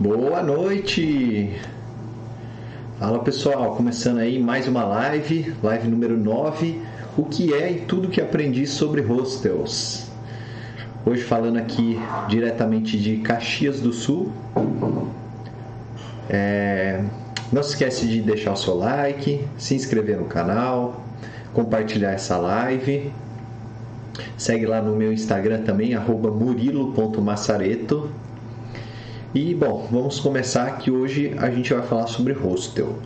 Boa noite! Fala pessoal, começando aí mais uma live, live número 9, o que é e tudo que aprendi sobre hostels. Hoje falando aqui diretamente de Caxias do Sul. É... Não se esquece de deixar o seu like, se inscrever no canal, compartilhar essa live. Segue lá no meu Instagram também, murilo.massareto. E bom, vamos começar que hoje a gente vai falar sobre hostel.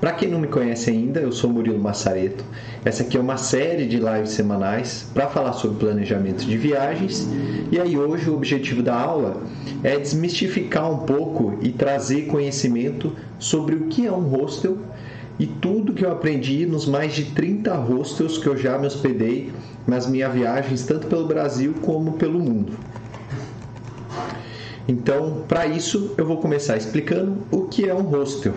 Para quem não me conhece ainda, eu sou Murilo Massareto. Essa aqui é uma série de lives semanais para falar sobre planejamento de viagens. E aí hoje o objetivo da aula é desmistificar um pouco e trazer conhecimento sobre o que é um hostel e tudo que eu aprendi nos mais de 30 hostels que eu já me hospedei nas minhas viagens, tanto pelo Brasil como pelo mundo. Então, para isso, eu vou começar explicando o que é um hostel.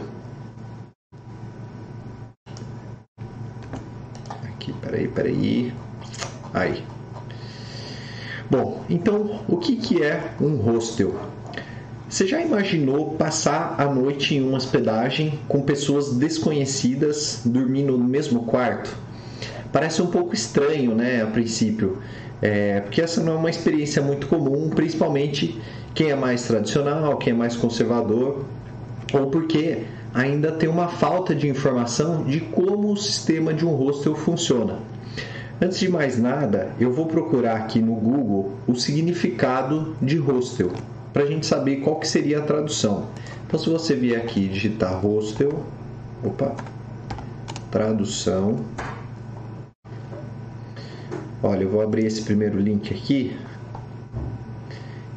Aqui, peraí, peraí. Aí. Bom, então, o que, que é um hostel? Você já imaginou passar a noite em uma hospedagem com pessoas desconhecidas dormindo no mesmo quarto? Parece um pouco estranho, né, a princípio, é, porque essa não é uma experiência muito comum, principalmente quem é mais tradicional, quem é mais conservador, ou porque ainda tem uma falta de informação de como o sistema de um hostel funciona. Antes de mais nada, eu vou procurar aqui no Google o significado de hostel para a gente saber qual que seria a tradução. Então, se você vier aqui digitar hostel, opa, tradução. Olha, eu vou abrir esse primeiro link aqui.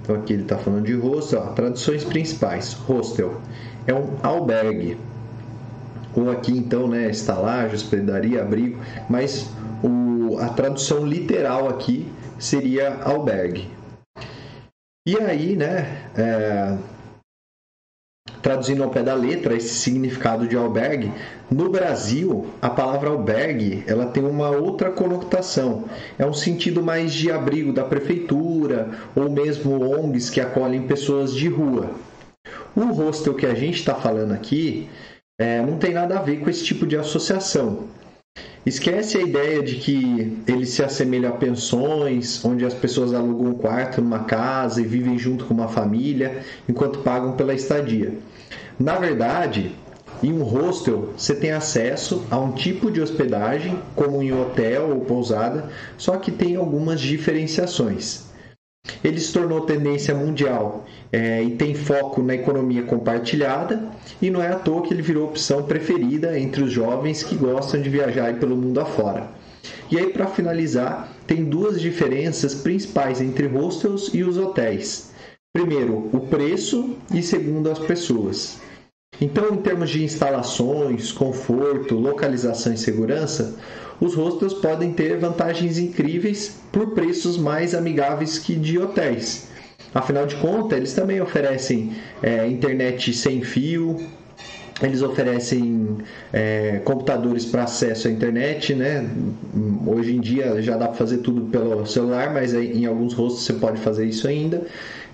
Então aqui ele está falando de hostel, ó, traduções principais. Hostel é um albergue, ou aqui então, né, estalagem, hospedaria, abrigo, mas o, a tradução literal aqui seria albergue. E aí, né, é, traduzindo ao pé da letra esse significado de albergue, no Brasil a palavra albergue ela tem uma outra conotação. É um sentido mais de abrigo da prefeitura ou mesmo ONGs que acolhem pessoas de rua. O hostel que a gente está falando aqui é, não tem nada a ver com esse tipo de associação. Esquece a ideia de que ele se assemelha a pensões, onde as pessoas alugam um quarto numa casa e vivem junto com uma família enquanto pagam pela estadia. Na verdade, em um hostel você tem acesso a um tipo de hospedagem, como em hotel ou pousada, só que tem algumas diferenciações. Ele se tornou tendência mundial é, e tem foco na economia compartilhada, e não é à toa que ele virou opção preferida entre os jovens que gostam de viajar pelo mundo afora. E aí, para finalizar, tem duas diferenças principais entre hostels e os hotéis. Primeiro, o preço e segundo, as pessoas. Então, em termos de instalações, conforto, localização e segurança, os hostels podem ter vantagens incríveis por preços mais amigáveis que de hotéis. Afinal de contas, eles também oferecem é, internet sem fio, eles oferecem é, computadores para acesso à internet, né? Hoje em dia já dá para fazer tudo pelo celular, mas em alguns rostos você pode fazer isso ainda.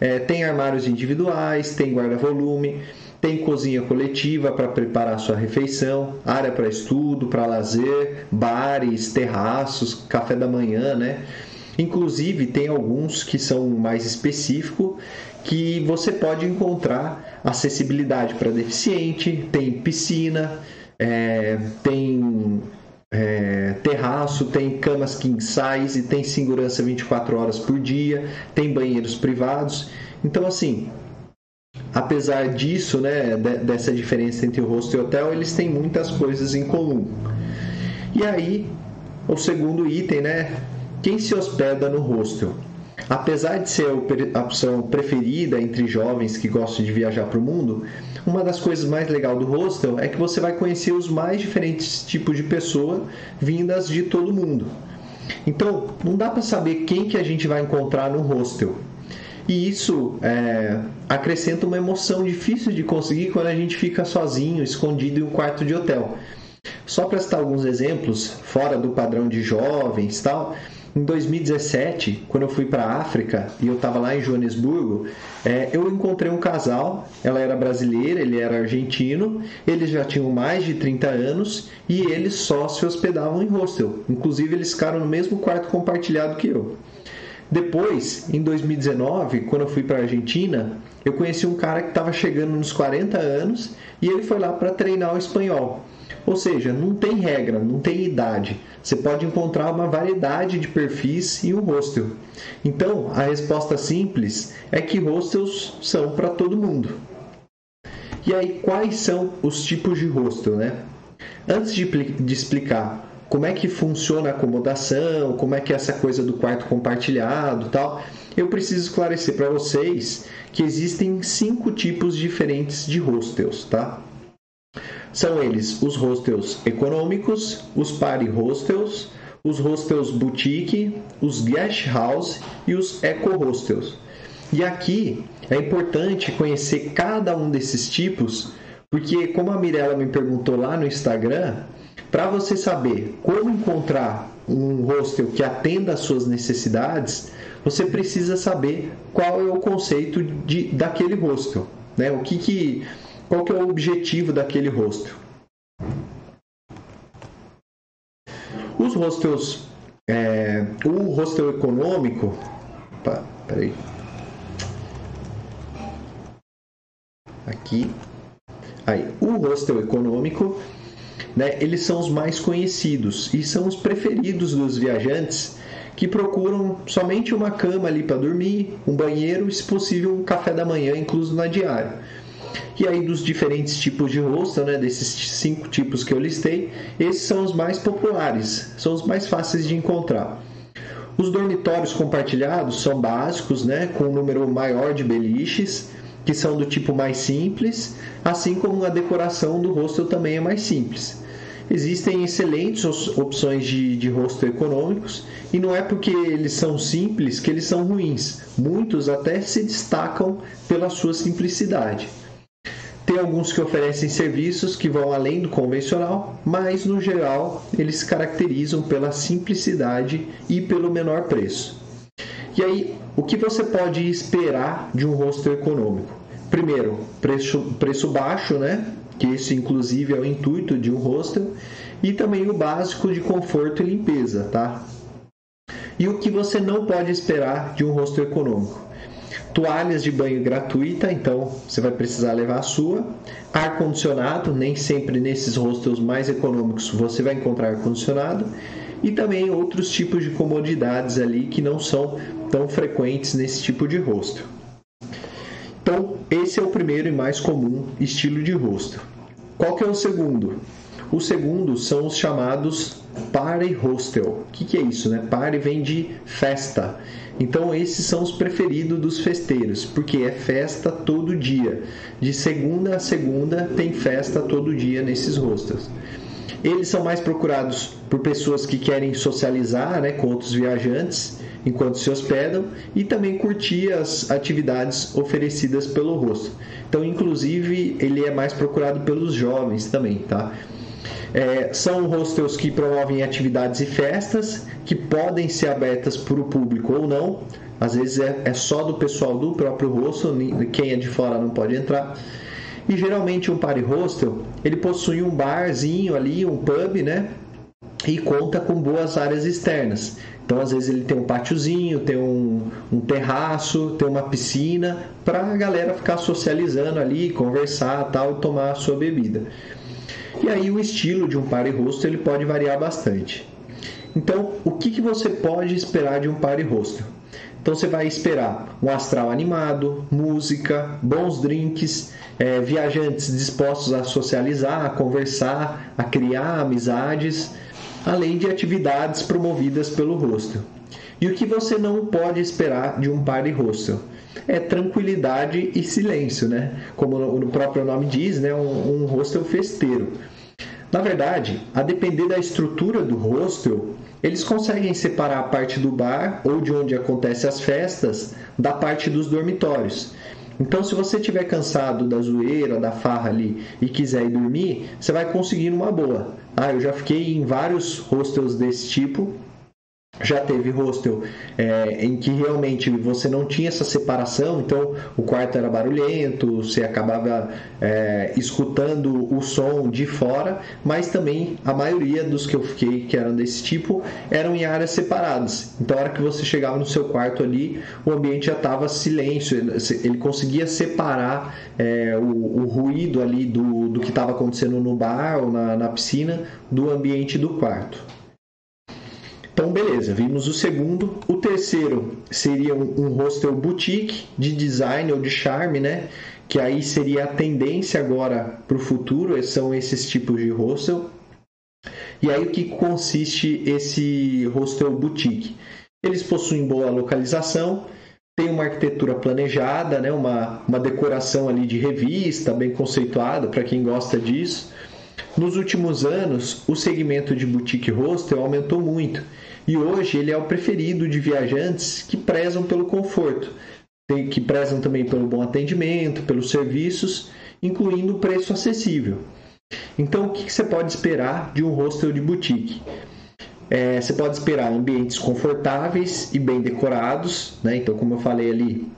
É, tem armários individuais, tem guarda-volume tem cozinha coletiva para preparar sua refeição, área para estudo, para lazer, bares, terraços, café da manhã, né? Inclusive tem alguns que são mais específicos que você pode encontrar acessibilidade para deficiente, tem piscina, é, tem é, terraço, tem camas king size, tem segurança 24 horas por dia, tem banheiros privados. Então assim, apesar disso, né, dessa diferença entre o hostel e hotel, eles têm muitas coisas em comum. E aí, o segundo item, né, quem se hospeda no hostel? Apesar de ser a opção preferida entre jovens que gostam de viajar para o mundo, uma das coisas mais legais do hostel é que você vai conhecer os mais diferentes tipos de pessoa vindas de todo mundo. Então, não dá para saber quem que a gente vai encontrar no hostel. E isso é, acrescenta uma emoção difícil de conseguir quando a gente fica sozinho, escondido em um quarto de hotel. Só para citar alguns exemplos, fora do padrão de jovens tal, Em 2017, quando eu fui para a África e eu estava lá em Joanesburgo, é, eu encontrei um casal. Ela era brasileira, ele era argentino. Eles já tinham mais de 30 anos e eles só se hospedavam em hostel. Inclusive, eles ficaram no mesmo quarto compartilhado que eu. Depois, em 2019, quando eu fui para a Argentina, eu conheci um cara que estava chegando nos 40 anos e ele foi lá para treinar o espanhol. Ou seja, não tem regra, não tem idade. Você pode encontrar uma variedade de perfis em um hostel. Então, a resposta simples é que hostels são para todo mundo. E aí, quais são os tipos de hostel, né? Antes de, de explicar como é que funciona a acomodação, como é que é essa coisa do quarto compartilhado tal, eu preciso esclarecer para vocês que existem cinco tipos diferentes de hostels, tá? São eles os hostels econômicos, os party hostels, os hostels boutique, os guest house e os eco hostels. E aqui é importante conhecer cada um desses tipos, porque como a Mirella me perguntou lá no Instagram, para você saber como encontrar um hostel que atenda às suas necessidades, você precisa saber qual é o conceito de, daquele hostel, né? O que, que qual que é o objetivo daquele hostel? Os hostels, é, o hostel econômico, opa, peraí, aqui, aí, o hostel econômico, né, eles são os mais conhecidos e são os preferidos dos viajantes que procuram somente uma cama ali para dormir, um banheiro se possível, um café da manhã incluso na diária. E aí, dos diferentes tipos de hostel, né, desses cinco tipos que eu listei, esses são os mais populares, são os mais fáceis de encontrar. Os dormitórios compartilhados são básicos, né, com um número maior de beliches, que são do tipo mais simples, assim como a decoração do hostel também é mais simples. Existem excelentes opções de, de econômicos e não é porque eles são simples que eles são ruins. Muitos até se destacam pela sua simplicidade. Tem alguns que oferecem serviços que vão além do convencional, mas no geral eles se caracterizam pela simplicidade e pelo menor preço. E aí, o que você pode esperar de um hostel econômico? Primeiro, preço, preço baixo, né? Que esse inclusive é o intuito de um hostel, e também o básico de conforto e limpeza, tá? E o que você não pode esperar de um hostel econômico? Toalhas de banho gratuita, então você vai precisar levar a sua. Ar condicionado, nem sempre nesses hostels mais econômicos você vai encontrar ar condicionado. E também outros tipos de comodidades ali que não são tão frequentes nesse tipo de hostel. Então, esse é o primeiro e mais comum estilo de hostel. Qual que é o segundo? O segundo são os chamados party hostel. O que, que é isso? Né? Party vem de festa. Então esses são os preferidos dos festeiros, porque é festa todo dia. De segunda a segunda tem festa todo dia nesses hostels. Eles são mais procurados por pessoas que querem socializar né, com outros viajantes enquanto se hospedam e também curtir as atividades oferecidas pelo hostel. Então, inclusive, ele é mais procurado pelos jovens também, tá? É, são hostels que promovem atividades e festas que podem ser abertas para o público ou não. Às vezes é, é só do pessoal do próprio hostel, quem é de fora não pode entrar. E geralmente um party hostel ele possui um barzinho ali, um pub, né? E conta com boas áreas externas. Então, às vezes, ele tem um pátiozinho, tem um, um terraço, tem uma piscina para a galera ficar socializando ali, conversar tal e tomar a sua bebida. E aí o estilo de um party hostel ele pode variar bastante. Então, o que, que você pode esperar de um party hostel? Então você vai esperar um astral animado, música, bons drinks, é, viajantes dispostos a socializar, a conversar, a criar amizades, além de atividades promovidas pelo hostel. E o que você não pode esperar de um party hostel? É tranquilidade e silêncio, né? Como o próprio nome diz, né? um, um hostel festeiro. Na verdade, a depender da estrutura do hostel, eles conseguem separar a parte do bar ou de onde acontecem as festas da parte dos dormitórios. Então, se você estiver cansado da zoeira, da farra ali e quiser ir dormir, você vai conseguir numa boa. Ah, eu já fiquei em vários hostels desse tipo já teve hostel é, em que realmente você não tinha essa separação, então o quarto era barulhento, você acabava é, escutando o som de fora, mas também a maioria dos que eu fiquei que eram desse tipo eram em áreas separadas. Então, a hora que você chegava no seu quarto ali, o ambiente já estava silêncio, ele, conseguia separar é, o, o, ruído ali do, do que estava acontecendo no bar ou na, na piscina do ambiente do quarto. Então, beleza, vimos o segundo. O terceiro seria um, hostel boutique de design ou de charme, né? Que aí seria a tendência agora para o futuro, são esses tipos de hostel. E aí o que consiste esse hostel boutique? Eles possuem boa localização, tem uma arquitetura planejada, né? uma, uma decoração ali de revista, bem conceituada para quem gosta disso. Nos últimos anos, o segmento de boutique hostel aumentou muito e hoje ele é o preferido de viajantes que prezam pelo conforto, que prezam também pelo bom atendimento, pelos serviços, incluindo o preço acessível. Então, o que você pode esperar de um hostel de boutique? É, você pode esperar ambientes confortáveis e bem decorados, né? Então, como eu falei ali,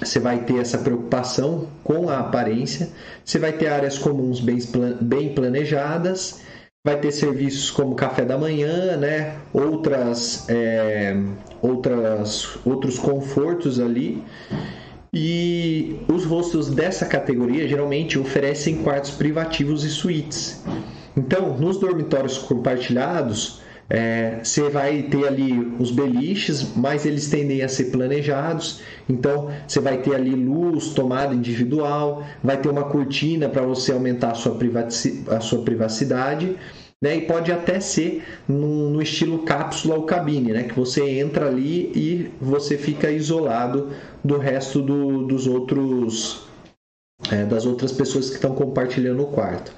você vai ter essa preocupação com a aparência, você vai ter áreas comuns bem planejadas vai ter serviços como café da manhã, né? Outras, é, outras, outros confortos ali. E os hostels dessa categoria geralmente oferecem quartos privativos e suítes. Então, nos dormitórios compartilhados, é, você vai ter ali os beliches, mas eles tendem a ser planejados. Então você vai ter ali luz, tomada individual, vai ter uma cortina para você aumentar a sua, a sua privacidade. Né, e pode até ser no, no, estilo cápsula ou cabine, né, que você entra ali e você fica isolado do resto do, dos outros é, das outras pessoas que estão compartilhando o quarto.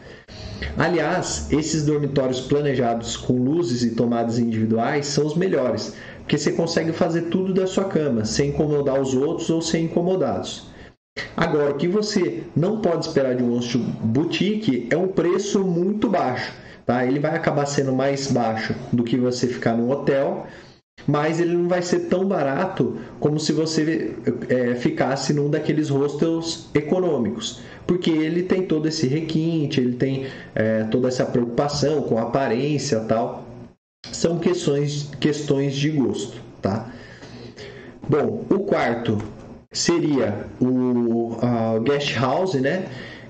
Aliás, esses dormitórios planejados com luzes e tomadas individuais são os melhores, porque você consegue fazer tudo da sua cama, sem incomodar os outros ou ser incomodados. Agora, o que você não pode esperar de um hostel boutique é um preço muito baixo. Tá? Ele vai acabar sendo mais baixo do que você ficar no hotel, mas ele não vai ser tão barato como se você é, ficasse num daqueles hostels econômicos porque ele tem todo esse requinte, ele tem é, toda essa preocupação com aparência tal. São questões, questões de gosto, tá? Bom, o quarto seria o guest house, né?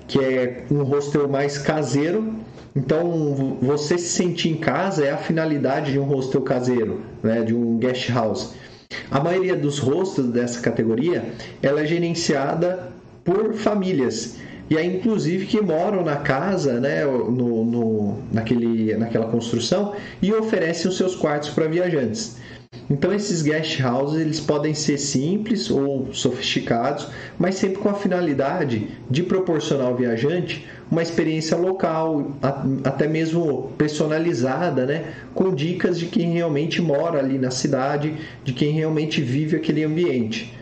Que é um hostel mais caseiro. Então, você se sentir em casa é a finalidade de um hostel caseiro, né? De um guest house. A maioria dos hostels dessa categoria ela é gerenciada por famílias e aí inclusive que moram na casa, né, no, no, naquele, naquela construção e oferecem os seus quartos para viajantes. Então esses guest houses eles podem ser simples ou sofisticados, mas sempre com a finalidade de proporcionar ao viajante uma experiência local, até mesmo personalizada, né, com dicas de quem realmente mora ali na cidade, de quem realmente vive aquele ambiente.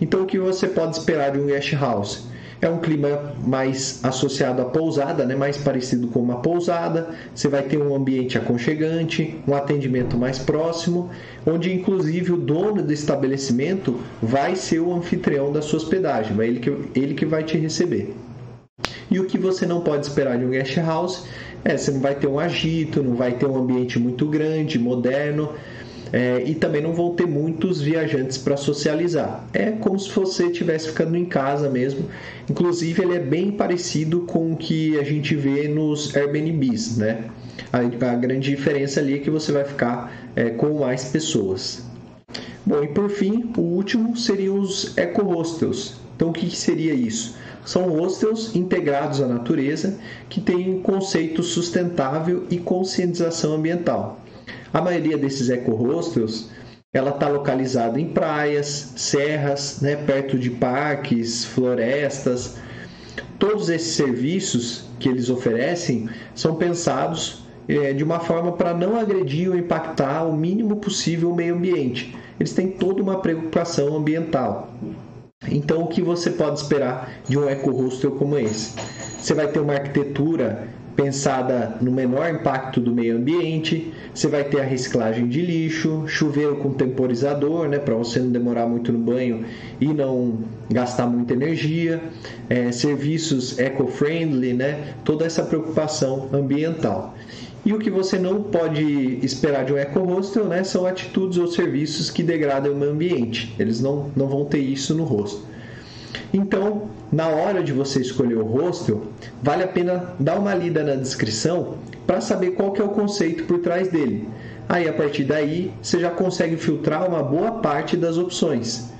Então o que você pode esperar de um guest house? É um clima mais associado à pousada, né? mais parecido com uma pousada. Você vai ter um ambiente aconchegante, um atendimento mais próximo, onde inclusive o dono do estabelecimento vai ser o anfitrião da sua hospedagem, vai ele que, ele que vai te receber. E o que você não pode esperar de um guest house é você não vai ter um agito, não vai ter um ambiente muito grande, moderno é, e também não vão ter muitos viajantes para socializar. É como se você estivesse ficando em casa mesmo. Inclusive, ele é bem parecido com o que a gente vê nos Airbnbs, né? A, a grande diferença ali é que você vai ficar é, com mais pessoas. Bom, e por fim, o último seriam os eco-hostels. Então, o que, que seria isso? São hostels integrados à natureza que têm conceito sustentável e conscientização ambiental. A maioria desses eco-hostels ela está localizada em praias, serras, né, perto de parques, florestas. Todos esses serviços que eles oferecem são pensados é, de uma forma para não agredir ou impactar o mínimo possível o meio ambiente. Eles têm toda uma preocupação ambiental. Então, o que você pode esperar de um eco-hostel como esse? Você vai ter uma arquitetura pensada no menor impacto do meio ambiente. Você vai ter a reciclagem de lixo, chuveiro com temporizador, né, para você não demorar muito no banho e não gastar muita energia, é, serviços eco-friendly, né, toda essa preocupação ambiental. E o que você não pode esperar de um eco-hostel né, são atitudes ou serviços que degradam o meio ambiente. Eles não, não vão ter isso no hostel. Então, na hora de você escolher o hostel, vale a pena dar uma lida na descrição para saber qual é o conceito por trás dele. Aí, a partir daí, você já consegue filtrar uma boa parte das opções.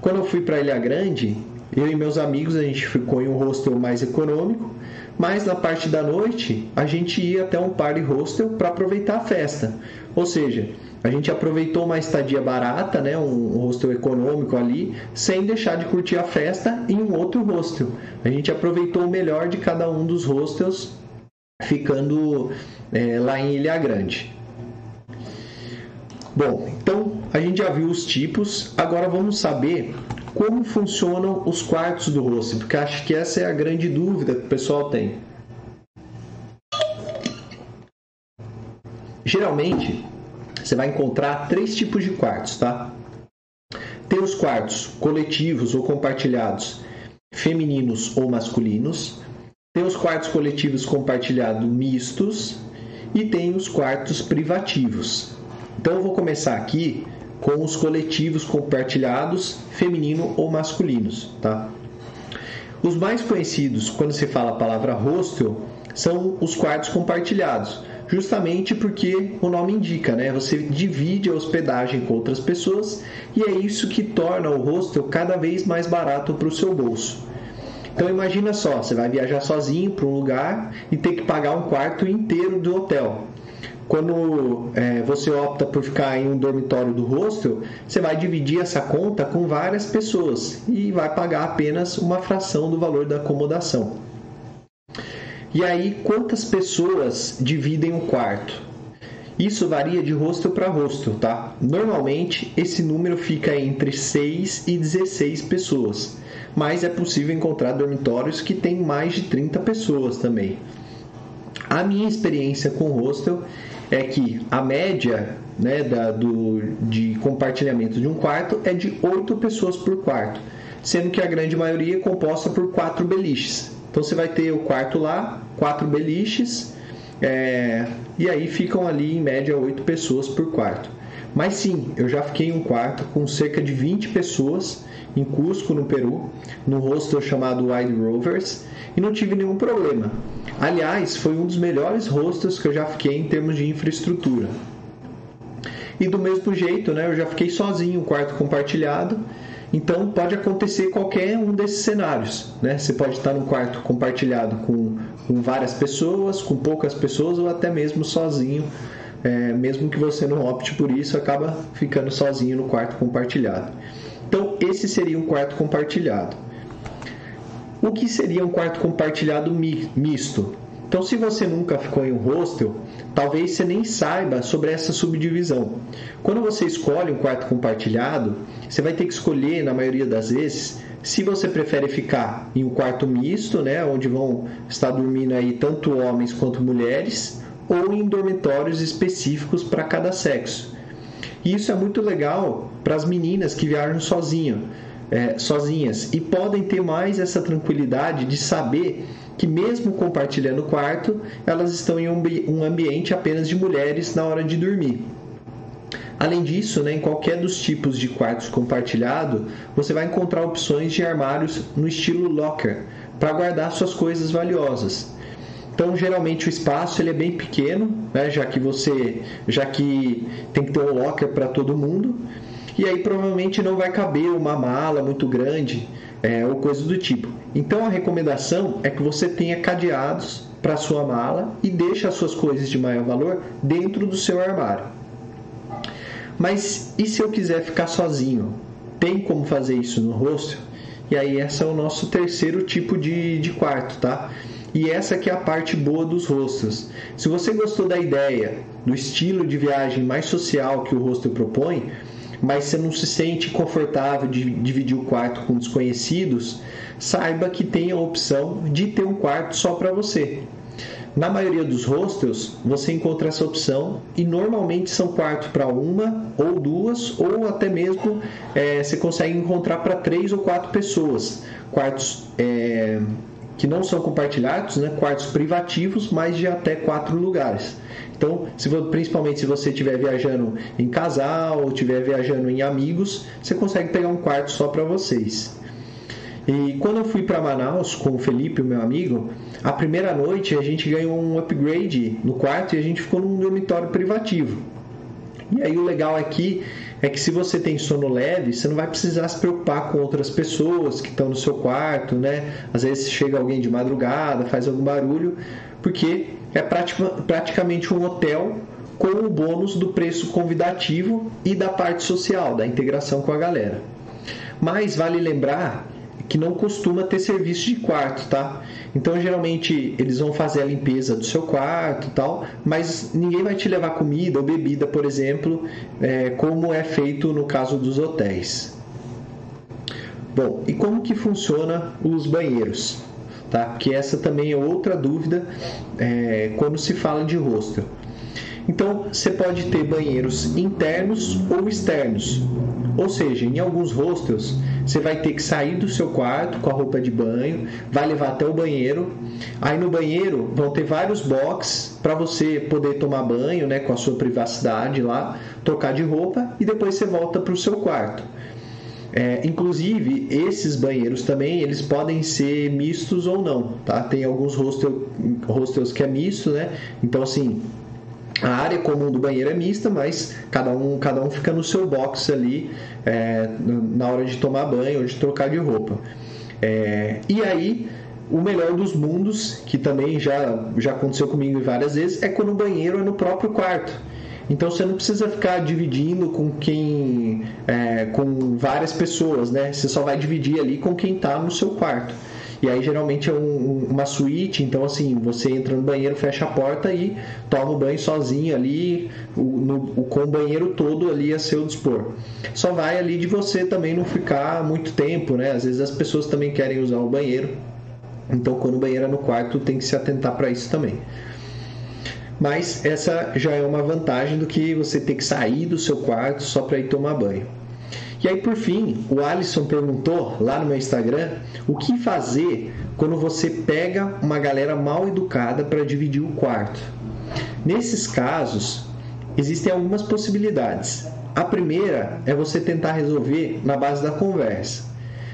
Quando eu fui para Ilha Grande, eu e meus amigos, a gente ficou em um hostel mais econômico, mas na parte da noite a gente ia até um party hostel para aproveitar a festa. Ou seja, a gente aproveitou uma estadia barata, né, um hostel econômico ali, sem deixar de curtir a festa em um outro hostel. A gente aproveitou o melhor de cada um dos hostels, ficando é, lá em Ilha Grande. Bom, então a gente já viu os tipos, agora vamos saber como funcionam os quartos do hostel, porque acho que essa é a grande dúvida que o pessoal tem. Geralmente, você vai encontrar três tipos de quartos, tá? Tem os quartos coletivos ou compartilhados, femininos ou masculinos. Tem os quartos coletivos compartilhados mistos e tem os quartos privativos. Então eu vou começar aqui com os coletivos compartilhados, feminino ou masculinos, tá? Os mais conhecidos quando se fala a palavra hostel são os quartos compartilhados, justamente porque o nome indica, né? Você divide a hospedagem com outras pessoas e é isso que torna o hostel cada vez mais barato para o seu bolso. Então imagina só, você vai viajar sozinho para um lugar e ter que pagar um quarto inteiro do hotel quando é, você opta por ficar em um dormitório do hostel, você vai dividir essa conta com várias pessoas e vai pagar apenas uma fração do valor da acomodação. E aí, quantas pessoas dividem o quarto? Isso varia de hostel para hostel, tá? Normalmente, esse número fica entre 6 e 16 pessoas, mas é possível encontrar dormitórios que têm mais de 30 pessoas também. A minha experiência com hostel é que a média né, da, do, de compartilhamento de um quarto é de 8 pessoas por quarto, sendo que a grande maioria é composta por quatro beliches. Então você vai ter o quarto lá, quatro beliches, é, e aí ficam ali em média 8 pessoas por quarto. Mas sim, eu já fiquei em um quarto com cerca de 20 pessoas em Cusco, no Peru, num hostel chamado Wide Rovers, e não tive nenhum problema. Aliás, foi um dos melhores hostels que eu já fiquei em termos de infraestrutura. E do mesmo jeito, né, eu já fiquei sozinho, um quarto compartilhado. Então pode acontecer qualquer um desses cenários. Né? Você pode estar num quarto compartilhado com, com várias pessoas, com poucas pessoas ou até mesmo sozinho. É, mesmo que você não opte por isso, acaba ficando sozinho no quarto compartilhado. Então, esse seria um quarto compartilhado. O que seria um quarto compartilhado misto? Então, se você nunca ficou em um hostel, talvez você nem saiba sobre essa subdivisão. Quando você escolhe um quarto compartilhado, você vai ter que escolher, na maioria das vezes, se você prefere ficar em um quarto misto, né, onde vão estar dormindo aí tanto homens quanto mulheres, ou em dormitórios específicos para cada sexo. E isso é muito legal para as meninas que viajam sozinho, é, sozinhas e podem ter mais essa tranquilidade de saber que mesmo compartilhando o quarto, elas estão em um ambiente apenas de mulheres na hora de dormir. Além disso, né, em qualquer dos tipos de quartos compartilhado, você vai encontrar opções de armários no estilo locker para guardar suas coisas valiosas. Então, geralmente o espaço ele é bem pequeno, né, já que você, já que tem que ter um locker para todo mundo e aí provavelmente não vai caber uma mala muito grande é, ou coisa do tipo. Então a recomendação é que você tenha cadeados para sua mala e deixe as suas coisas de maior valor dentro do seu armário. Mas e se eu quiser ficar sozinho? Tem como fazer isso no hostel? E aí esse é o nosso terceiro tipo de, de quarto, tá? E essa que é a parte boa dos hostels. Se você gostou da ideia, do estilo de viagem mais social que o hostel propõe, mas você não se sente confortável de dividir o quarto com desconhecidos, saiba que tem a opção de ter um quarto só para você. Na maioria dos hostels, você encontra essa opção e normalmente são quartos para uma ou duas, ou até mesmo é, você consegue encontrar para três ou quatro pessoas. Quartos é, que não são compartilhados, né? quartos privativos, mas de até quatro lugares. Então, se, principalmente se você estiver viajando em casal ou estiver viajando em amigos, você consegue pegar um quarto só para vocês. E quando eu fui para Manaus com o Felipe, meu amigo, a primeira noite a gente ganhou um upgrade no quarto e a gente ficou num dormitório privativo. E aí o legal aqui é que se você tem sono leve, você não vai precisar se preocupar com outras pessoas que estão no seu quarto, né? Às vezes chega alguém de madrugada, faz algum barulho, porque é praticamente um hotel com o bônus do preço convidativo e da parte social, da integração com a galera. Mas vale lembrar que não costuma ter serviço de quarto, tá? Então geralmente eles vão fazer a limpeza do seu quarto, tal, mas ninguém vai te levar comida ou bebida, por exemplo, é, como é feito no caso dos hotéis. Bom, e como que funciona os banheiros? Tá? Porque essa também é outra dúvida é, quando se fala de hostel. Então, você pode ter banheiros internos ou externos. Ou seja, em alguns hostels, você vai ter que sair do seu quarto com a roupa de banho, vai levar até o banheiro. Aí no banheiro vão ter vários boxes para você poder tomar banho, né, com a sua privacidade lá, trocar de roupa e depois você volta para o seu quarto. É, inclusive, esses banheiros também, eles podem ser mistos ou não, tá? Tem alguns hostel, hostels que é misto, né? Então, assim, a área comum do banheiro é mista, mas cada um, cada um fica no seu box ali é, na hora de tomar banho ou de trocar de roupa. É, e aí, o melhor dos mundos, que também já, já aconteceu comigo várias vezes, é quando o banheiro é no próprio quarto. Então você não precisa ficar dividindo com quem, é, com várias pessoas, né? Você só vai dividir ali com quem está no seu quarto. E aí geralmente é um, uma suíte, então assim, você entra no banheiro, fecha a porta e toma o banho sozinho ali, o, no, o, com o banheiro todo ali a seu dispor. Só vai ali de você também não ficar muito tempo, né? Às vezes as pessoas também querem usar o banheiro. Então quando o banheiro é no quarto, tem que se atentar para isso também mas essa já é uma vantagem do que você ter que sair do seu quarto só para ir tomar banho. E aí, por fim, o Alisson perguntou lá no meu Instagram o que fazer quando você pega uma galera mal educada para dividir o quarto. Nesses casos, existem algumas possibilidades. A primeira é você tentar resolver na base da conversa.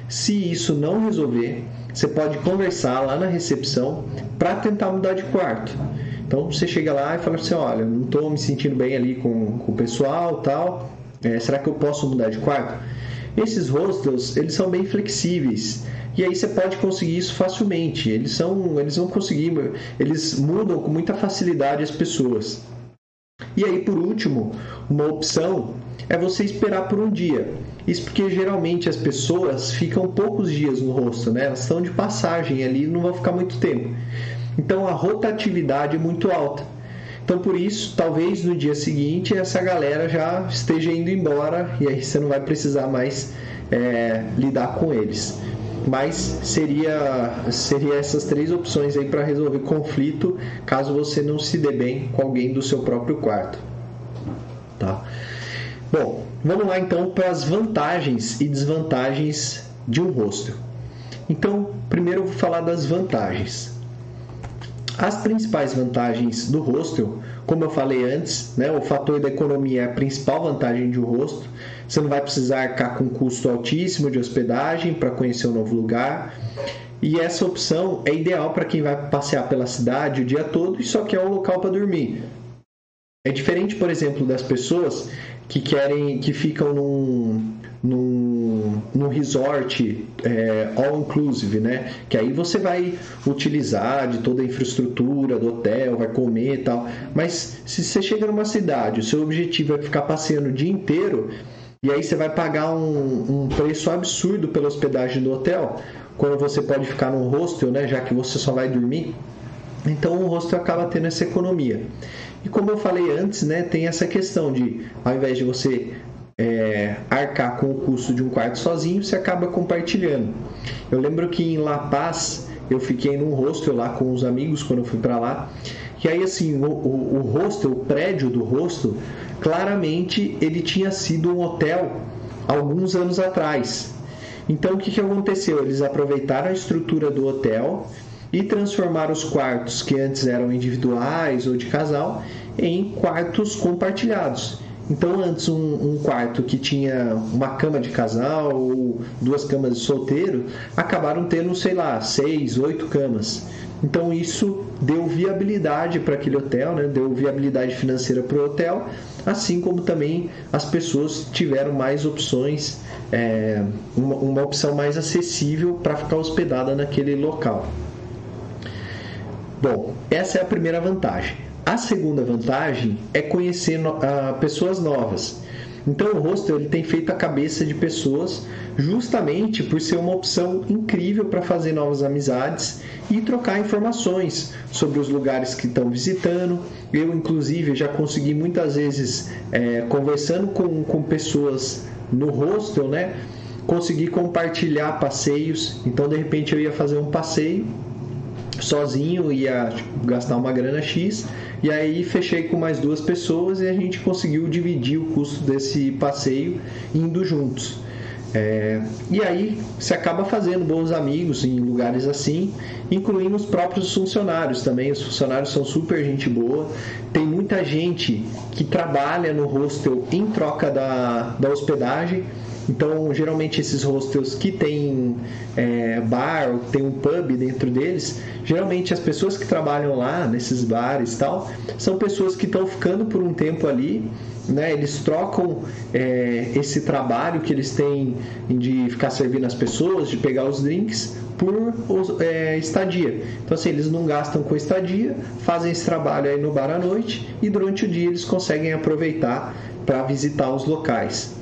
Se isso não resolver, você pode conversar lá na recepção para tentar mudar de quarto. Então você chega lá e fala assim, olha, não estou me sentindo bem ali com, com o pessoal tal, é, será que eu posso mudar de quarto? Esses hostels, eles são bem flexíveis. E aí você pode conseguir isso facilmente. Eles são, eles vão conseguir, eles mudam com muita facilidade as pessoas. E aí, por último, uma opção é você esperar por um dia. Isso porque geralmente as pessoas ficam poucos dias no rosto, né? Elas estão de passagem ali, não vão ficar muito tempo. Então a rotatividade é muito alta. Então por isso, talvez no dia seguinte essa galera já esteja indo embora e aí você não vai precisar mais é, lidar com eles. Mas seria seria essas três opções aí para resolver conflito caso você não se dê bem com alguém do seu próprio quarto. Tá? Bom, vamos lá então para as vantagens e desvantagens de um hostel. Então, primeiro eu vou falar das vantagens. As principais vantagens do hostel, como eu falei antes, né, o fator da economia é a principal vantagem de um hostel. Você não vai precisar arcar com um custo altíssimo de hospedagem para conhecer um novo lugar. E essa opção é ideal para quem vai passear pela cidade o dia todo e só quer um local para dormir. É diferente, por exemplo, das pessoas que querem, que ficam num, num, num resort é, all inclusive, né? Que aí você vai utilizar de toda a infraestrutura do hotel, vai comer e tal. Mas se você chega numa cidade, o seu objetivo é ficar passeando o dia inteiro, e aí você vai pagar um, um preço absurdo pela hospedagem do hotel, quando você pode ficar num hostel, né? Já que você só vai dormir. Então o hostel acaba tendo essa economia. E como eu falei antes, né, tem essa questão de, ao invés de você é, arcar com o custo de um quarto sozinho, você acaba compartilhando. Eu lembro que em La Paz eu fiquei num hostel lá com os amigos quando eu fui para lá. E aí, assim, o, o, o hostel, o prédio do hostel, claramente ele tinha sido um hotel alguns anos atrás. Então, o que, que aconteceu? Eles aproveitaram a estrutura do hotel e transformaram os quartos que antes eram individuais ou de casal em quartos compartilhados. Então, antes, um, um, quarto que tinha uma cama de casal ou duas camas de solteiro, acabaram tendo, sei lá, seis, oito camas. Então, isso deu viabilidade para aquele hotel, né? deu viabilidade financeira para o hotel, assim como também as pessoas tiveram mais opções, é, uma, uma opção mais acessível para ficar hospedada naquele local. Bom, essa é a primeira vantagem. A segunda vantagem é conhecer uh, pessoas novas. Então o hostel ele tem feito a cabeça de pessoas justamente por ser uma opção incrível para fazer novas amizades e trocar informações sobre os lugares que estão visitando. Eu, inclusive, já consegui muitas vezes, é, conversando com, com pessoas no hostel, né? Consegui compartilhar passeios. Então, de repente, eu ia fazer um passeio sozinho, ia tipo, gastar uma grana X e aí fechei com mais duas pessoas e a gente conseguiu dividir o custo desse passeio indo juntos. É, e aí se acaba fazendo bons amigos em lugares assim, incluindo os próprios funcionários também. Os funcionários são super gente boa. Tem muita gente que trabalha no hostel em troca da, da hospedagem. Então, geralmente esses hostels que tem é, bar ou tem um pub dentro deles, geralmente as pessoas que trabalham lá nesses bares tal, são pessoas que estão ficando por um tempo ali, né? Eles trocam é, esse trabalho que eles têm de ficar servindo as pessoas, de pegar os drinks por é, estadia. Então assim, eles não gastam com estadia, fazem esse trabalho aí no bar à noite e durante o dia eles conseguem aproveitar para visitar os locais.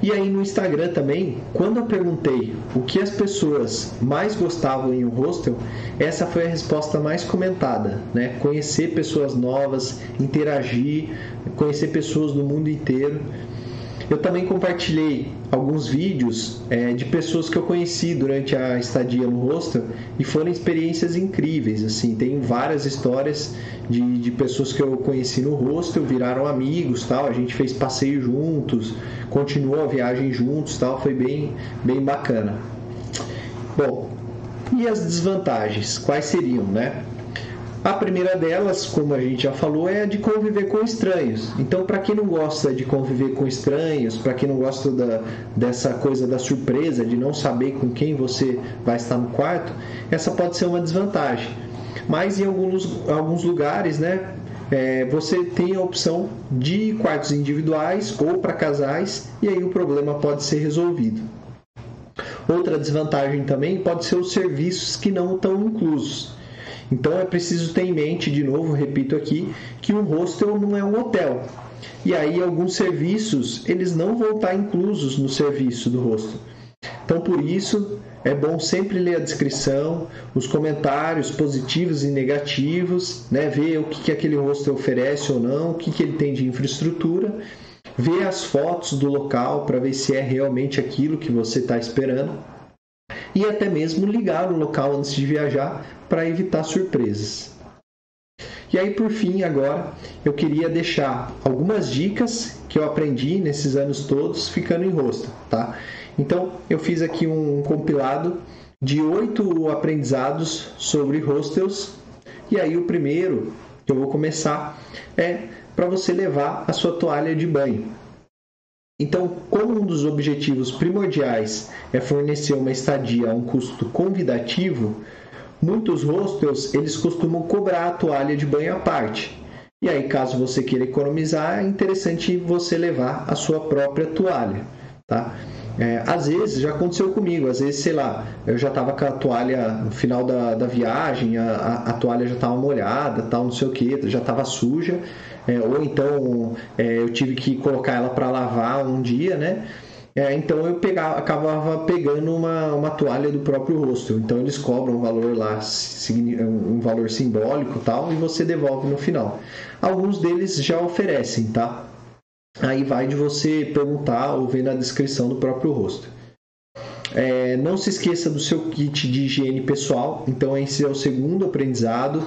E aí no Instagram também, quando eu perguntei o que as pessoas mais gostavam em um hostel, essa foi a resposta mais comentada, né? Conhecer pessoas novas, interagir, conhecer pessoas do mundo inteiro. Eu também compartilhei alguns vídeos é, de pessoas que eu conheci durante a estadia no hostel e foram experiências incríveis. Assim, tem várias histórias de, de pessoas que eu conheci no hostel, viraram amigos, tal. A gente fez passeio juntos, continuou a viagem juntos, tal. Foi bem, bem bacana. Bom, e as desvantagens? Quais seriam, né? A primeira delas, como a gente já falou, é a de conviver com estranhos. Então, para quem não gosta de conviver com estranhos, para quem não gosta da, dessa coisa da surpresa, de não saber com quem você vai estar no quarto, essa pode ser uma desvantagem. Mas em alguns, alguns lugares, né, é, você tem a opção de quartos individuais ou para casais, e aí o problema pode ser resolvido. Outra desvantagem também pode ser os serviços que não estão inclusos. Então é preciso ter em mente, de novo, repito aqui, que um hostel não é um hotel. E aí alguns serviços, eles não vão estar inclusos no serviço do hostel. Então por isso é bom sempre ler a descrição, os comentários positivos e negativos, né? ver o que, que aquele hostel oferece ou não, o que, que ele tem de infraestrutura, ver as fotos do local para ver se é realmente aquilo que você está esperando e até mesmo ligar o local antes de viajar para evitar surpresas. E aí, por fim, agora eu queria deixar algumas dicas que eu aprendi nesses anos todos ficando em rosto, tá? Então, eu fiz aqui um compilado de oito aprendizados sobre hostels. E aí, o primeiro que eu vou começar é para você levar a sua toalha de banho. Então, como um dos objetivos primordiais é fornecer uma estadia a um custo convidativo, muitos hostels eles costumam cobrar a toalha de banho à parte. E aí, caso você queira economizar, é interessante você levar a sua própria toalha, tá? É, às vezes, já aconteceu comigo, às vezes, sei lá, eu já estava com a toalha no final da, da viagem, a, a, a toalha já estava molhada, tal, não sei o que, já estava suja, é, ou então é, eu tive que colocar ela para lavar um dia, né? É, então eu pegava, acabava pegando uma, uma toalha do próprio rosto. Então eles cobram um valor lá, um valor simbólico tal, e você devolve no final. Alguns deles já oferecem, tá? Aí vai de você perguntar ou ver na descrição do próprio rosto. É, não se esqueça do seu kit de higiene pessoal. Então, esse é o segundo aprendizado.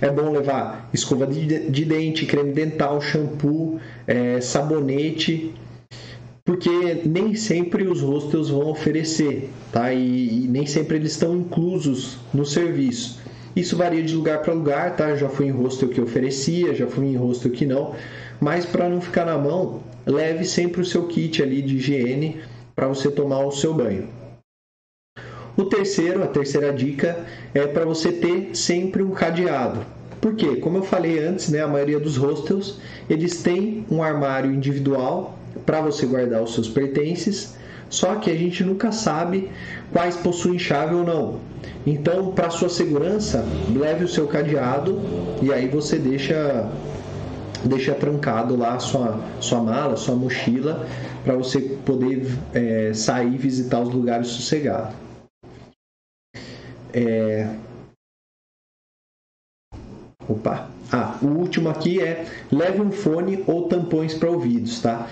É bom levar escova de, de dente, creme dental, shampoo, é, sabonete, porque nem sempre os hostels vão oferecer, tá? E, e, nem sempre eles estão inclusos no serviço. Isso varia de lugar para lugar, tá? Já fui em hostel que oferecia, já fui em hostel que não. Mas para não ficar na mão, leve sempre o seu kit ali de higiene para você tomar o seu banho. O terceiro, a terceira dica é para você ter sempre um cadeado. Por quê? Como eu falei antes, né, a maioria dos hostels eles têm um armário individual para você guardar os seus pertences, só que a gente nunca sabe quais possuem chave ou não. Então, para sua segurança, leve o seu cadeado e aí você deixa deixa trancado lá sua sua mala, sua mochila para você poder é, sair visitar os lugares sossegados. É... Opa! Ah, o último aqui é leve um fone ou tampões para ouvidos, tá?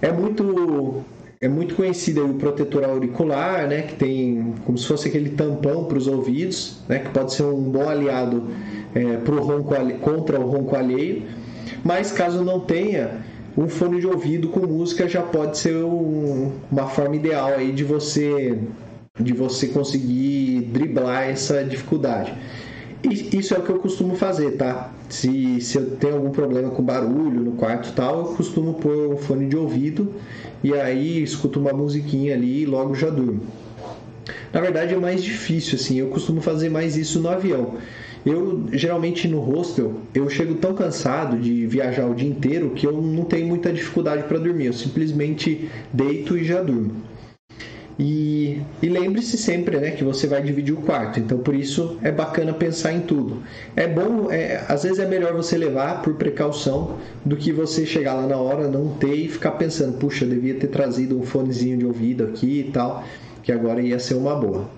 É muito é muito conhecido o protetor auricular, né, que tem como se fosse aquele tampão para os ouvidos, né, que pode ser um bom aliado é, pro ronco, contra o ronco alheio. Mas caso não tenha, um fone de ouvido com música já pode ser um, uma forma ideal aí de você de você conseguir driblar essa dificuldade. E isso é o que eu costumo fazer, tá? Se, se eu tenho algum problema com barulho no quarto tal, eu costumo pôr um fone de ouvido e aí escuto uma musiquinha ali e logo já durmo. Na verdade é mais difícil, assim, eu costumo fazer mais isso no avião. Eu geralmente no hostel eu chego tão cansado de viajar o dia inteiro que eu não tenho muita dificuldade para dormir. Eu simplesmente deito e já durmo. E, e lembre-se sempre né, que você vai dividir o quarto, então por isso é bacana pensar em tudo. É bom, é, às vezes é melhor você levar por precaução do que você chegar lá na hora, não ter e ficar pensando, puxa, devia ter trazido um fonezinho de ouvido aqui e tal, que agora ia ser uma boa.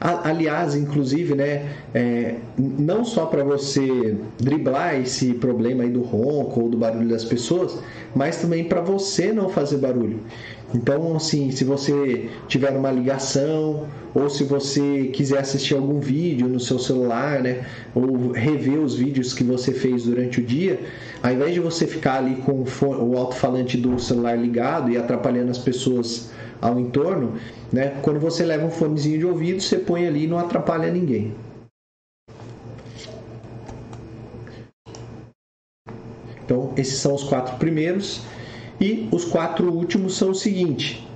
Aliás, inclusive, né, é, não só para você driblar esse problema aí do ronco ou do barulho das pessoas, mas também para você não fazer barulho. Então, assim, se você tiver uma ligação ou se você quiser assistir algum vídeo no seu celular, né, ou rever os vídeos que você fez durante o dia, ao invés de você ficar ali com o alto-falante do celular ligado e atrapalhando as pessoas ao entorno, né, quando você leva um fonezinho de ouvido, você põe ali e não atrapalha ninguém. Então, esses são os quatro primeiros. E os quatro últimos são o seguinte: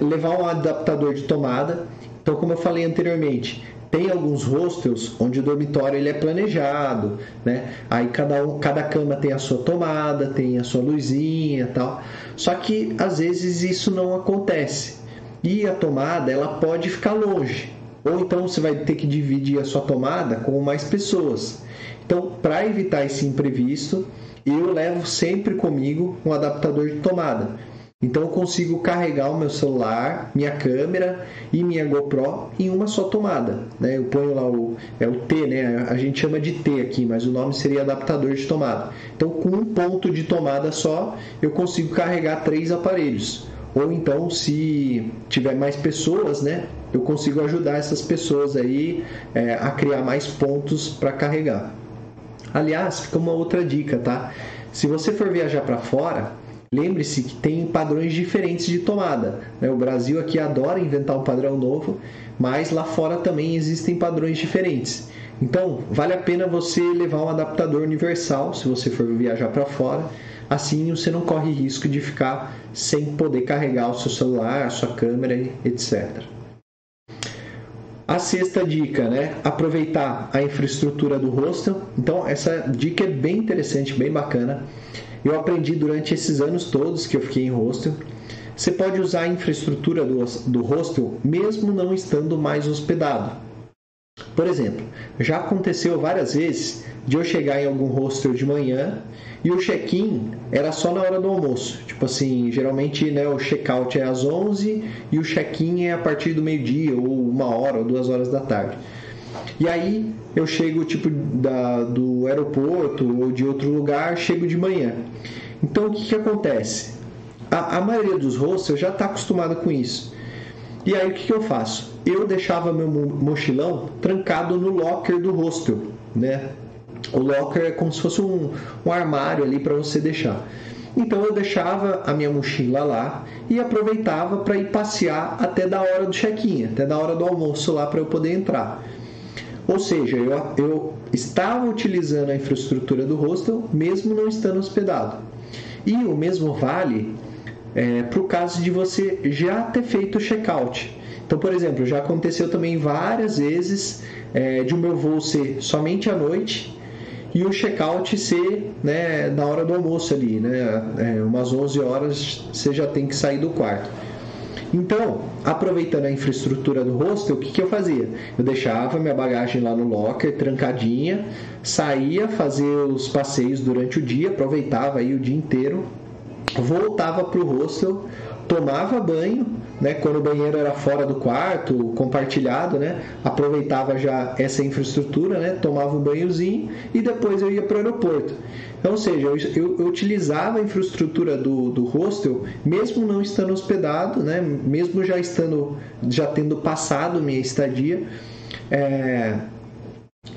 levar um adaptador de tomada. Então, como eu falei anteriormente, tem alguns hostels onde o dormitório ele é planejado, né? Aí cada, um, cada cama tem a sua tomada, tem a sua luzinha tal. Só que às vezes isso não acontece. E a tomada ela pode ficar longe. Ou então você vai ter que dividir a sua tomada com mais pessoas. Então, para evitar esse imprevisto, eu levo sempre comigo um adaptador de tomada. Então eu consigo carregar o meu celular, minha câmera e minha GoPro em uma só tomada. Né? Eu ponho lá o, é o T, né? a gente chama de T aqui, mas o nome seria adaptador de tomada. Então com um ponto de tomada só eu consigo carregar três aparelhos. Ou então, se tiver mais pessoas, né, eu consigo ajudar essas pessoas aí é, a criar mais pontos para carregar. Aliás, fica uma outra dica, tá? Se você for viajar para fora, lembre-se que tem padrões diferentes de tomada. Né? O Brasil aqui adora inventar um padrão novo, mas lá fora também existem padrões diferentes. Então, vale a pena você levar um adaptador universal se você for viajar para fora. Assim, você não corre risco de ficar sem poder carregar o seu celular, a sua câmera, etc. A sexta dica, né? Aproveitar a infraestrutura do hostel. Então, essa dica é bem interessante, bem bacana. Eu aprendi durante esses anos todos que eu fiquei em hostel. Você pode usar a infraestrutura do, do hostel mesmo não estando mais hospedado. Por exemplo, já aconteceu várias vezes de eu chegar em algum hostel de manhã e o check-in era só na hora do almoço. Tipo assim, geralmente né, o check-out é às 11 e o check-in é a partir do meio-dia, ou uma hora, ou duas horas da tarde. E aí eu chego tipo da, do aeroporto ou de outro lugar, chego de manhã. Então o que, que acontece? A, a maioria dos hostels já está acostumada com isso. E aí o que, que eu faço? Eu deixava meu mochilão trancado no locker do hostel, né? O locker é como se fosse um, um armário ali para você deixar. Então eu deixava a minha mochila lá e aproveitava para ir passear até da hora do check-in, até da hora do almoço lá para eu poder entrar. Ou seja, eu, eu estava utilizando a infraestrutura do hostel mesmo não estando hospedado. E o mesmo vale é, para o caso de você já ter feito o check-out. Então, por exemplo, já aconteceu também várias vezes é, de o meu voo ser somente à noite e o check-out ser né, na hora do almoço ali, né, é, umas 11 horas você já tem que sair do quarto. Então, aproveitando a infraestrutura do hostel, o que, que eu fazia? Eu deixava minha bagagem lá no locker, trancadinha, saía fazer os passeios durante o dia, aproveitava aí o dia inteiro, voltava para o hostel, tomava banho, né, quando o banheiro era fora do quarto, compartilhado, né, aproveitava já essa infraestrutura, né, tomava um banhozinho e depois eu ia para o aeroporto. Então, ou seja, eu, eu, eu, utilizava a infraestrutura do, do hostel, mesmo não estando hospedado, né, mesmo já estando, já tendo passado minha estadia, é,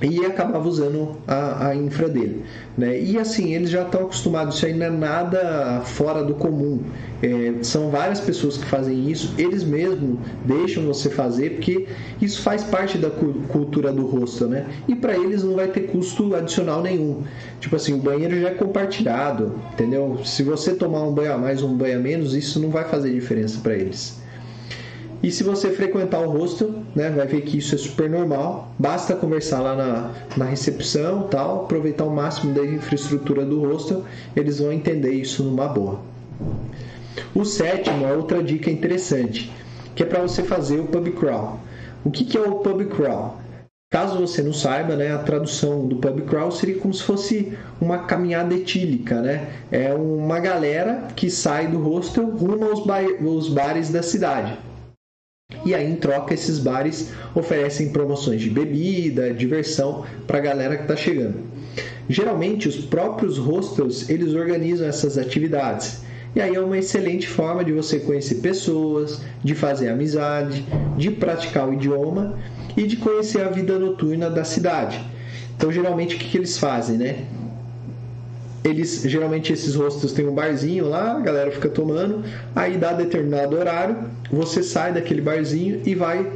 e acabava usando a, a infra dele. Né? E assim, eles já estão acostumados, isso aí não é nada fora do comum. É, são várias pessoas que fazem isso, eles mesmos deixam você fazer, porque isso faz parte da cultura do rosto, né? E para eles não vai ter custo adicional nenhum. Tipo assim, o banheiro já é compartilhado, entendeu? Se você tomar um banho a mais ou um banho a menos, isso não vai fazer diferença para eles. E se você frequentar o hostel, né, vai ver que isso é super normal. Basta conversar lá na, na recepção, tal, aproveitar o máximo da infraestrutura do hostel, eles vão entender isso numa boa. O sétimo é outra dica interessante, que é para você fazer o pub crawl. O que, que é o pub crawl? Caso você não saiba, né, a tradução do pub crawl seria como se fosse uma caminhada etílica, né? É uma galera que sai do hostel rumo aos, bar aos bares da cidade. E aí, em troca, esses bares oferecem promoções de bebida, diversão para a galera que está chegando. Geralmente, os próprios hostels eles organizam essas atividades. E aí é uma excelente forma de você conhecer pessoas, de fazer amizade, de praticar o idioma e de conhecer a vida noturna da cidade. Então, geralmente, o que, que eles fazem, né? Eles geralmente esses hostels têm um barzinho lá, a galera fica tomando, aí dá determinado horário, você sai daquele barzinho e vai,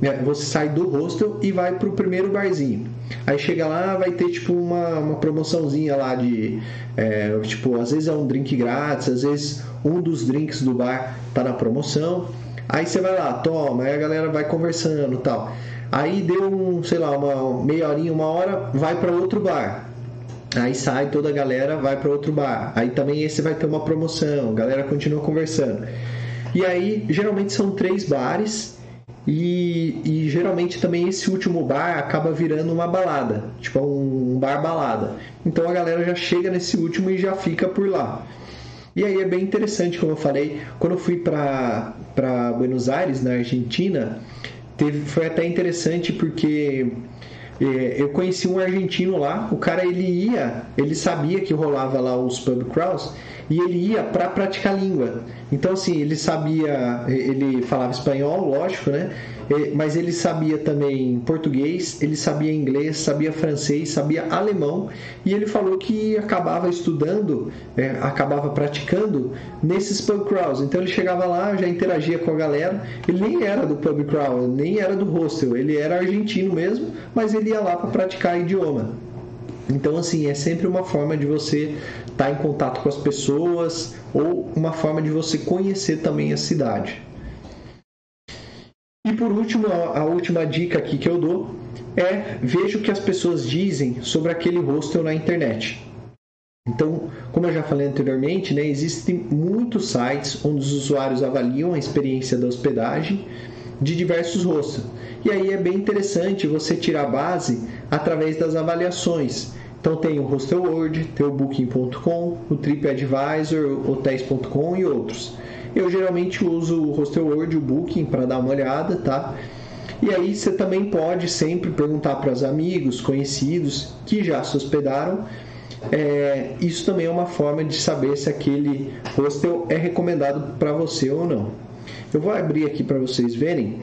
né, você sai do hostel e vai pro primeiro barzinho. Aí chega lá, vai ter tipo uma, uma promoçãozinha lá de, é, tipo, às vezes é um drink grátis, às vezes um dos drinks do bar tá na promoção. Aí você vai lá, toma, aí a galera vai conversando, tal. Aí deu um, sei lá, uma meia horinha, uma hora, vai para outro bar. Aí sai toda a galera, vai para outro bar. Aí também esse vai ter uma promoção, a galera continua conversando. E aí, geralmente são três bares. E, e, geralmente também esse último bar acaba virando uma balada, tipo um bar balada. Então a galera já chega nesse último e já fica por lá. E aí é bem interessante, como eu falei, quando eu fui para Buenos Aires, na Argentina, teve, foi até interessante porque eu conheci um argentino lá, o cara ele ia, ele sabia que rolava lá os pub crawls e ele ia para praticar língua. Então assim, ele sabia, ele falava espanhol, lógico, né? Mas ele sabia também português, ele sabia inglês, sabia francês, sabia alemão e ele falou que acabava estudando, é, acabava praticando nesses pub crawls. Então ele chegava lá, já interagia com a galera. Ele nem era do pub crawl, nem era do hostel, ele era argentino mesmo, mas ele ia lá para praticar idioma. Então, assim, é sempre uma forma de você estar tá em contato com as pessoas ou uma forma de você conhecer também a cidade. E por último, a última dica aqui que eu dou é veja o que as pessoas dizem sobre aquele hostel na internet. Então, como eu já falei anteriormente, né, existem muitos sites onde os usuários avaliam a experiência da hospedagem de diversos hostels. E aí é bem interessante você tirar base através das avaliações. Então tem o Hostel World, tem o Booking.com, o TripAdvisor, Hotels.com e outros. Eu geralmente uso o Hostel World, o Booking para dar uma olhada, tá? E aí você também pode sempre perguntar para os amigos, conhecidos que já se hospedaram. É, isso também é uma forma de saber se aquele hostel é recomendado para você ou não. Eu vou abrir aqui para vocês verem.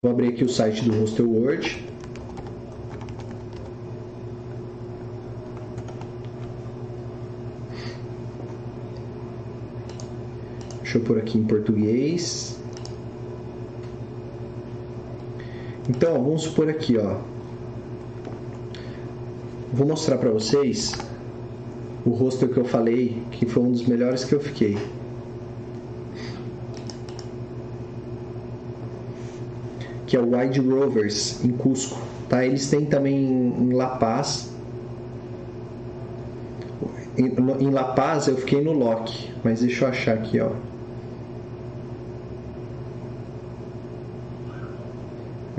Vou abrir aqui o site do Hostel Deixa eu pôr aqui em português. Então, vamos supor aqui, ó. Vou mostrar para vocês o hostel que eu falei, que foi um dos melhores que eu fiquei. Que é o Wide Rovers em Cusco, tá? Eles têm também em La Paz. Em La Paz eu fiquei no Loki, mas deixa eu achar aqui, ó.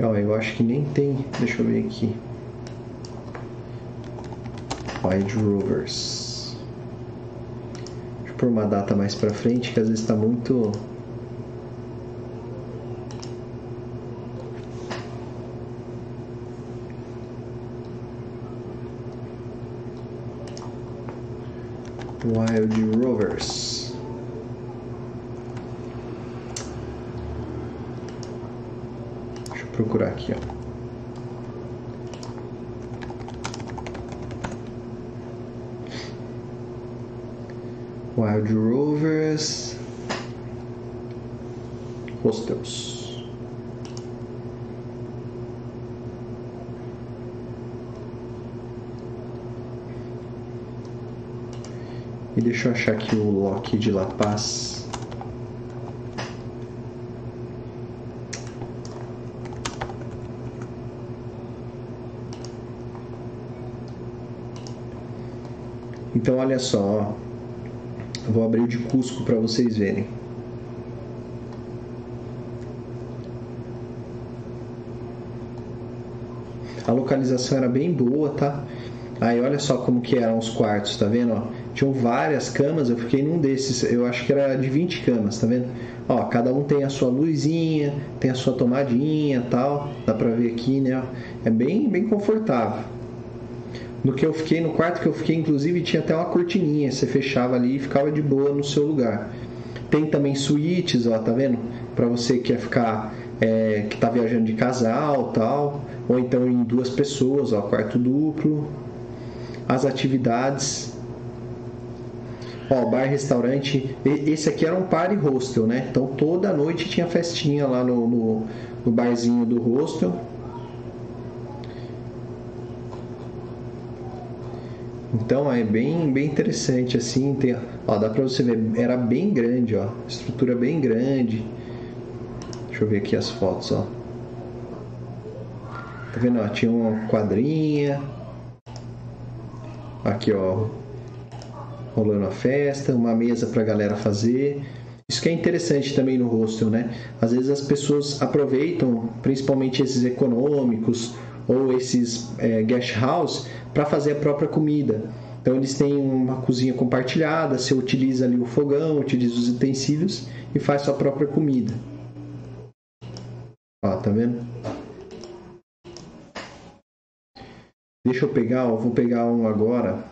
Eu acho que nem tem. Deixa eu ver aqui. Wide Rovers. Deixa eu pôr uma data mais pra frente, que às vezes tá muito. Wild Rovers. Procurar aqui, ó. Wild Rovers Hostels. E deixa eu achar aqui o Loki de La Paz. Então, olha só, ó. vou abrir o de Cusco para vocês verem. A localização era bem boa, tá? Aí olha só como que eram os quartos, tá vendo? Ó, tinham várias camas, eu fiquei num desses, eu acho que era de 20 camas, tá vendo? Ó, cada um tem a sua luzinha, tem a sua tomadinha tal, dá pra ver aqui, né? É bem, bem confortável. No que eu fiquei, no quarto que eu fiquei, inclusive, tinha até uma cortininha. Você fechava ali e ficava de boa no seu lugar. Tem também suítes, ó, tá vendo? Para você que quer ficar, é, que tá viajando de casal tal. Ou então em duas pessoas, ó, quarto duplo. As atividades. Ó, bar, restaurante. Esse aqui era um party hostel, né? Então toda noite tinha festinha lá no, no, no barzinho do hostel. Então é bem, bem interessante assim, tem, ó, dá para você ver, era bem grande, ó, estrutura bem grande. Deixa eu ver aqui as fotos, ó. Tá vendo? Ó, tinha uma quadrinha. Aqui, ó, rolando a festa, uma mesa para galera fazer. Isso que é interessante também no hostel, né? Às vezes as pessoas aproveitam, principalmente esses econômicos ou esses é, guest house, para fazer a própria comida. Então eles têm uma cozinha compartilhada, você utiliza ali o fogão, utiliza os utensílios e faz sua própria comida. Ó, tá vendo? Deixa eu pegar, ó, vou pegar um agora.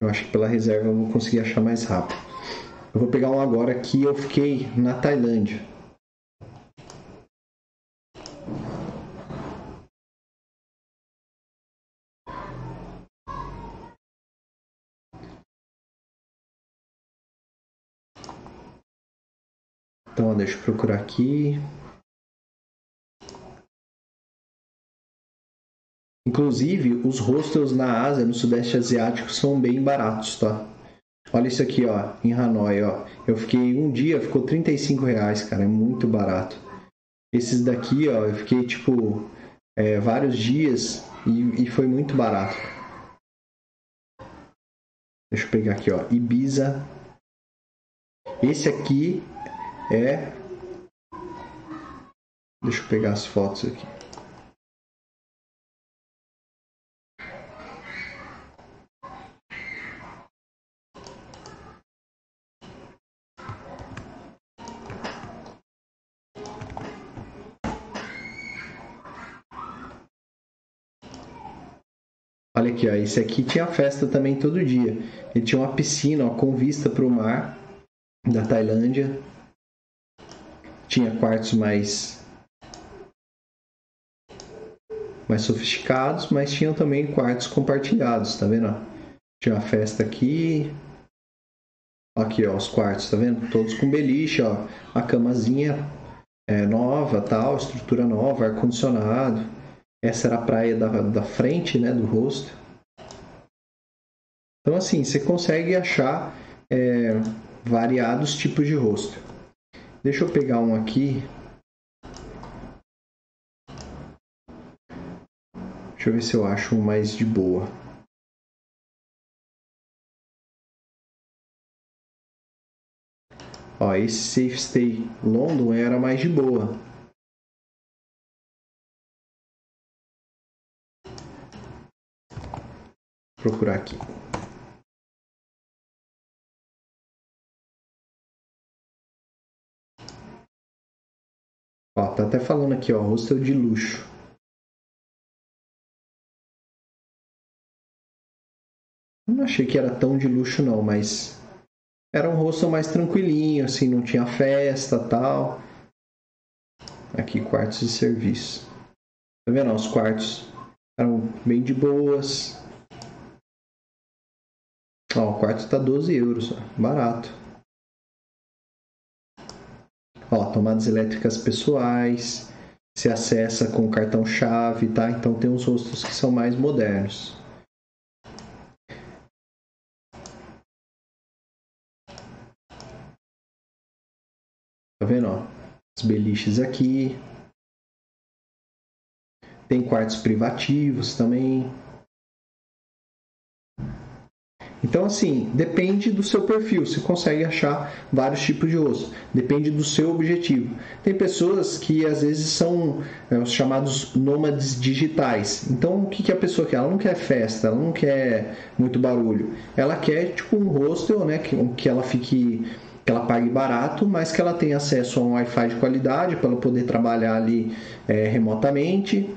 Eu acho que pela reserva eu vou conseguir achar mais rápido. Eu vou pegar um agora que eu fiquei na Tailândia. Então, deixa eu procurar aqui. Inclusive, os hostels na Ásia, no Sudeste Asiático, são bem baratos, tá? Olha isso aqui, ó, em Hanoi, ó. Eu fiquei um dia, ficou 35 reais, cara, é muito barato. Esses daqui, ó, eu fiquei tipo é, vários dias e, e foi muito barato. Deixa eu pegar aqui, ó, Ibiza. Esse aqui é. Deixa eu pegar as fotos aqui. Olha aqui, ó, esse aqui tinha festa também todo dia. Ele tinha uma piscina ó, com vista para o mar da Tailândia. Tinha quartos mais mais sofisticados, mas tinham também quartos compartilhados, tá vendo? Tinha uma festa aqui. Aqui, ó, os quartos, tá vendo? Todos com beliche, ó. A camazinha é, nova, tal, estrutura nova, ar-condicionado. Essa era a praia da, da frente, né, do rosto. Então, assim, você consegue achar é, variados tipos de rosto. Deixa eu pegar um aqui Deixa eu ver se eu acho um mais de boa. Ó, esse Safe Stay London era mais de boa. Vou procurar aqui. Tá até falando aqui, ó, hostel de luxo. Não achei que era tão de luxo não, mas era um hostel mais tranquilinho, assim, não tinha festa tal. Aqui, quartos de serviço. Tá vendo? Os quartos eram bem de boas. Ó, o quarto tá 12 euros, ó, barato. Ó, tomadas elétricas pessoais. Se acessa com cartão chave, tá? Então tem uns rostos que são mais modernos. Tá vendo? Ó? Os beliches aqui. Tem quartos privativos também. Então, assim, depende do seu perfil. Você consegue achar vários tipos de rosto. Depende do seu objetivo. Tem pessoas que às vezes são é, os chamados nômades digitais. Então, o que, que a pessoa quer? Ela não quer festa, ela não quer muito barulho. Ela quer, tipo, um hostel, né? Que, que ela fique que ela pague barato, mas que ela tenha acesso a um Wi-Fi de qualidade para ela poder trabalhar ali é, remotamente.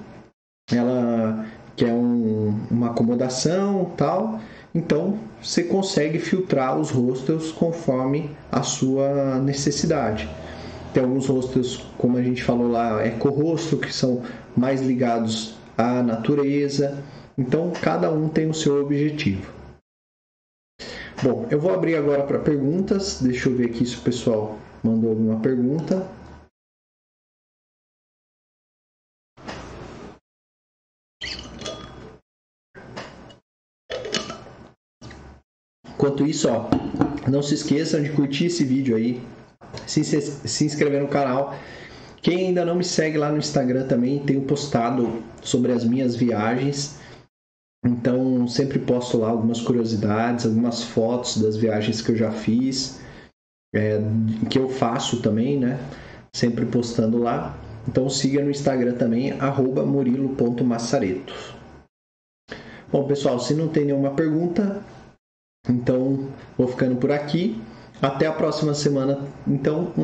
Ela quer um, uma acomodação tal. Então você consegue filtrar os hostels conforme a sua necessidade. Tem alguns hostels, como a gente falou lá, eco-hostel, que são mais ligados à natureza. Então cada um tem o seu objetivo. Bom, eu vou abrir agora para perguntas. Deixa eu ver aqui se o pessoal mandou alguma pergunta. Enquanto isso, ó, não se esqueçam de curtir esse vídeo aí, se, se inscrever no canal. Quem ainda não me segue lá no Instagram também, tenho postado sobre as minhas viagens. Então, sempre posto lá algumas curiosidades, algumas fotos das viagens que eu já fiz, é, que eu faço também, né? Sempre postando lá. Então, siga no Instagram também, murilo.massareto. Bom, pessoal, se não tem nenhuma pergunta, então vou ficando por aqui. Até a próxima semana. Então, um